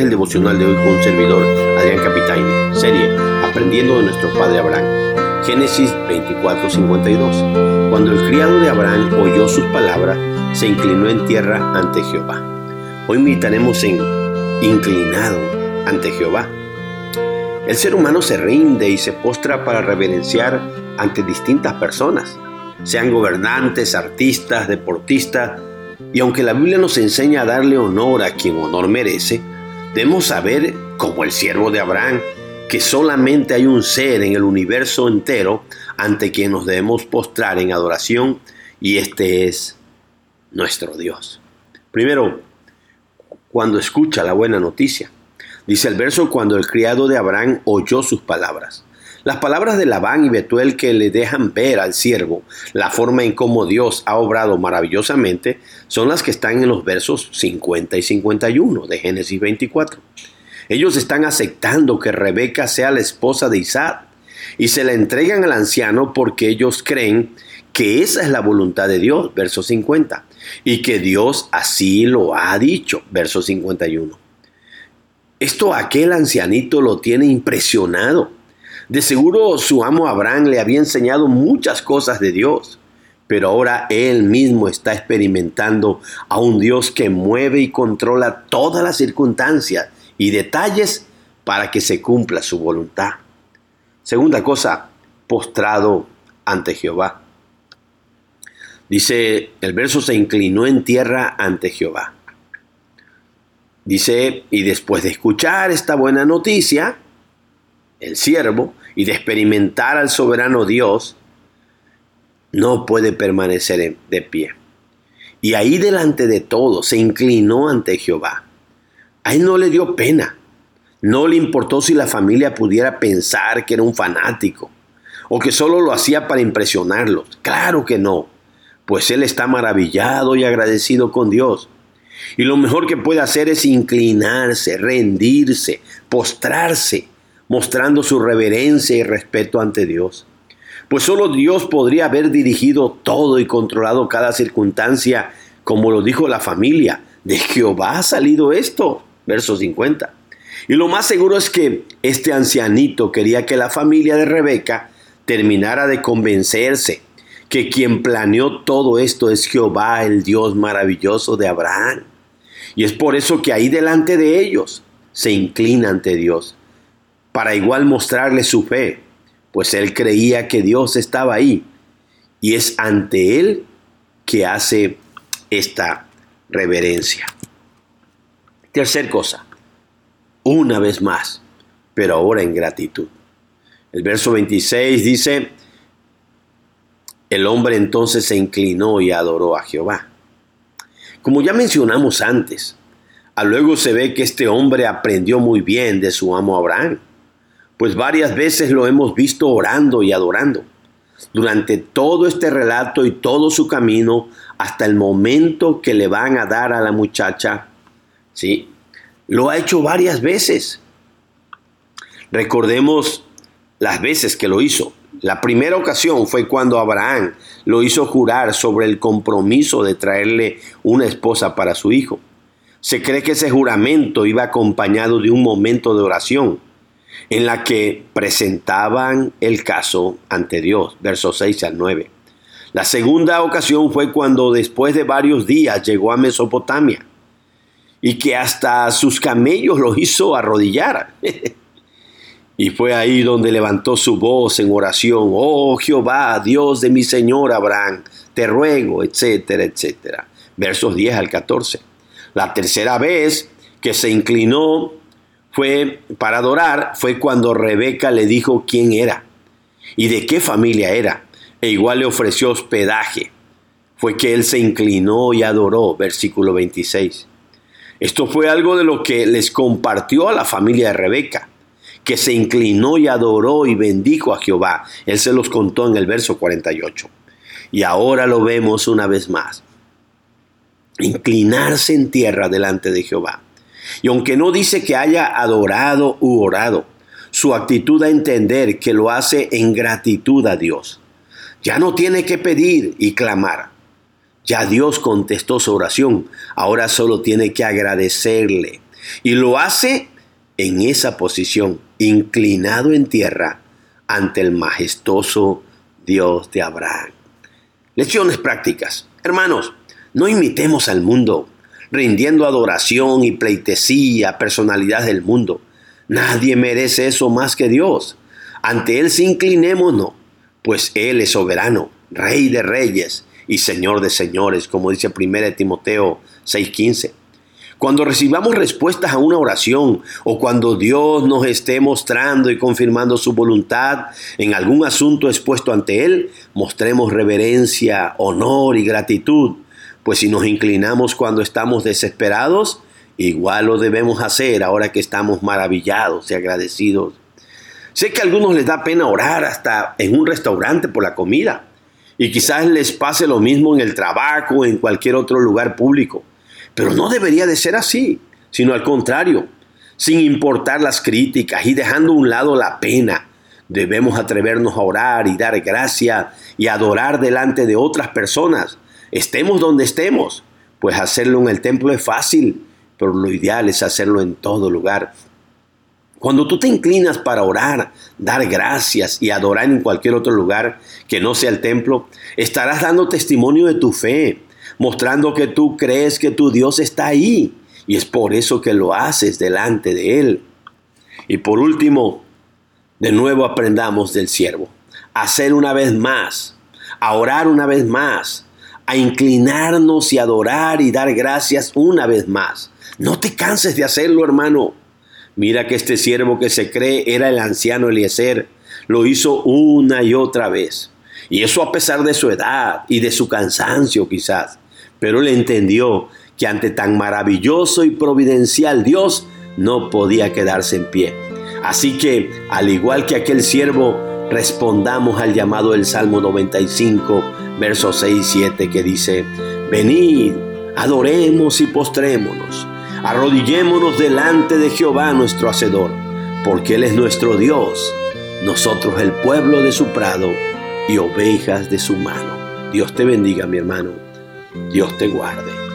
El devocional de hoy con un servidor, Adrián Capitaine. Serie Aprendiendo de nuestro padre Abraham. Génesis 24:52. Cuando el criado de Abraham oyó sus palabras, se inclinó en tierra ante Jehová. Hoy meditaremos en inclinado ante Jehová. El ser humano se rinde y se postra para reverenciar ante distintas personas, sean gobernantes, artistas, deportistas, y aunque la Biblia nos enseña a darle honor a quien honor merece, debemos saber, como el siervo de Abraham, que solamente hay un ser en el universo entero ante quien nos debemos postrar en adoración y este es nuestro Dios. Primero, cuando escucha la buena noticia. Dice el verso, cuando el criado de Abraham oyó sus palabras. Las palabras de Labán y Betuel que le dejan ver al siervo la forma en cómo Dios ha obrado maravillosamente son las que están en los versos 50 y 51 de Génesis 24. Ellos están aceptando que Rebeca sea la esposa de Isaac y se la entregan al anciano porque ellos creen que esa es la voluntad de Dios, verso 50, y que Dios así lo ha dicho, verso 51. Esto aquel ancianito lo tiene impresionado. De seguro su amo Abraham le había enseñado muchas cosas de Dios, pero ahora él mismo está experimentando a un Dios que mueve y controla todas las circunstancias y detalles para que se cumpla su voluntad. Segunda cosa, postrado ante Jehová. Dice, el verso se inclinó en tierra ante Jehová. Dice, y después de escuchar esta buena noticia, el siervo, y de experimentar al soberano Dios, no puede permanecer de pie. Y ahí delante de todo se inclinó ante Jehová. A él no le dio pena. No le importó si la familia pudiera pensar que era un fanático o que solo lo hacía para impresionarlos. Claro que no, pues él está maravillado y agradecido con Dios. Y lo mejor que puede hacer es inclinarse, rendirse, postrarse, mostrando su reverencia y respeto ante Dios. Pues solo Dios podría haber dirigido todo y controlado cada circunstancia, como lo dijo la familia. De Jehová ha salido esto. Verso 50. Y lo más seguro es que este ancianito quería que la familia de Rebeca terminara de convencerse que quien planeó todo esto es Jehová, el Dios maravilloso de Abraham. Y es por eso que ahí delante de ellos se inclina ante Dios, para igual mostrarle su fe, pues él creía que Dios estaba ahí. Y es ante él que hace esta reverencia. Tercer cosa, una vez más, pero ahora en gratitud. El verso 26 dice, el hombre entonces se inclinó y adoró a Jehová. Como ya mencionamos antes, luego se ve que este hombre aprendió muy bien de su amo Abraham, pues varias veces lo hemos visto orando y adorando. Durante todo este relato y todo su camino, hasta el momento que le van a dar a la muchacha, ¿sí? Lo ha hecho varias veces. Recordemos las veces que lo hizo. La primera ocasión fue cuando Abraham lo hizo jurar sobre el compromiso de traerle una esposa para su hijo. Se cree que ese juramento iba acompañado de un momento de oración en la que presentaban el caso ante Dios, versos 6 al 9. La segunda ocasión fue cuando después de varios días llegó a Mesopotamia y que hasta sus camellos lo hizo arrodillar. Y fue ahí donde levantó su voz en oración, oh Jehová, Dios de mi Señor Abraham, te ruego, etcétera, etcétera. Versos 10 al 14. La tercera vez que se inclinó fue para adorar fue cuando Rebeca le dijo quién era y de qué familia era, e igual le ofreció hospedaje. Fue que él se inclinó y adoró, versículo 26. Esto fue algo de lo que les compartió a la familia de Rebeca que se inclinó y adoró y bendijo a Jehová. Él se los contó en el verso 48. Y ahora lo vemos una vez más. Inclinarse en tierra delante de Jehová. Y aunque no dice que haya adorado u orado, su actitud a entender que lo hace en gratitud a Dios. Ya no tiene que pedir y clamar. Ya Dios contestó su oración. Ahora solo tiene que agradecerle Y lo hace en esa posición, inclinado en tierra ante el majestuoso Dios de Abraham. Lecciones prácticas. Hermanos, no imitemos al mundo, rindiendo adoración y pleitesía a personalidades del mundo. Nadie merece eso más que Dios. Ante Él se inclinémonos, pues Él es soberano, Rey de reyes y Señor de señores, como dice 1 Timoteo 6:15. Cuando recibamos respuestas a una oración o cuando Dios nos esté mostrando y confirmando su voluntad en algún asunto expuesto ante Él, mostremos reverencia, honor y gratitud, pues si nos inclinamos cuando estamos desesperados, igual lo debemos hacer ahora que estamos maravillados y agradecidos. Sé que a algunos les da pena orar hasta en un restaurante por la comida y quizás les pase lo mismo en el trabajo o en cualquier otro lugar público. Pero no debería de ser así, sino al contrario, sin importar las críticas y dejando a un lado la pena. Debemos atrevernos a orar y dar gracia y adorar delante de otras personas, estemos donde estemos, pues hacerlo en el templo es fácil, pero lo ideal es hacerlo en todo lugar. Cuando tú te inclinas para orar, dar gracias y adorar en cualquier otro lugar que no sea el templo, estarás dando testimonio de tu fe, mostrando que tú crees que tu Dios está ahí y es por eso que lo haces delante de Él. Y por último, de nuevo aprendamos del siervo, hacer una vez más, a orar una vez más, a inclinarnos y adorar y dar gracias una vez más. No te canses de hacerlo, hermano. Mira que este siervo que se cree era el anciano Eliezer, lo hizo una y otra vez. Y eso a pesar de su edad y de su cansancio quizás. Pero él entendió que ante tan maravilloso y providencial Dios no podía quedarse en pie. Así que, al igual que aquel siervo, respondamos al llamado del Salmo 95, versos 6 y 7, que dice, Venid, adoremos y postrémonos, arrodillémonos delante de Jehová nuestro Hacedor, porque Él es nuestro Dios, nosotros el pueblo de su prado y ovejas de su mano. Dios te bendiga, mi hermano. Dios te guarde.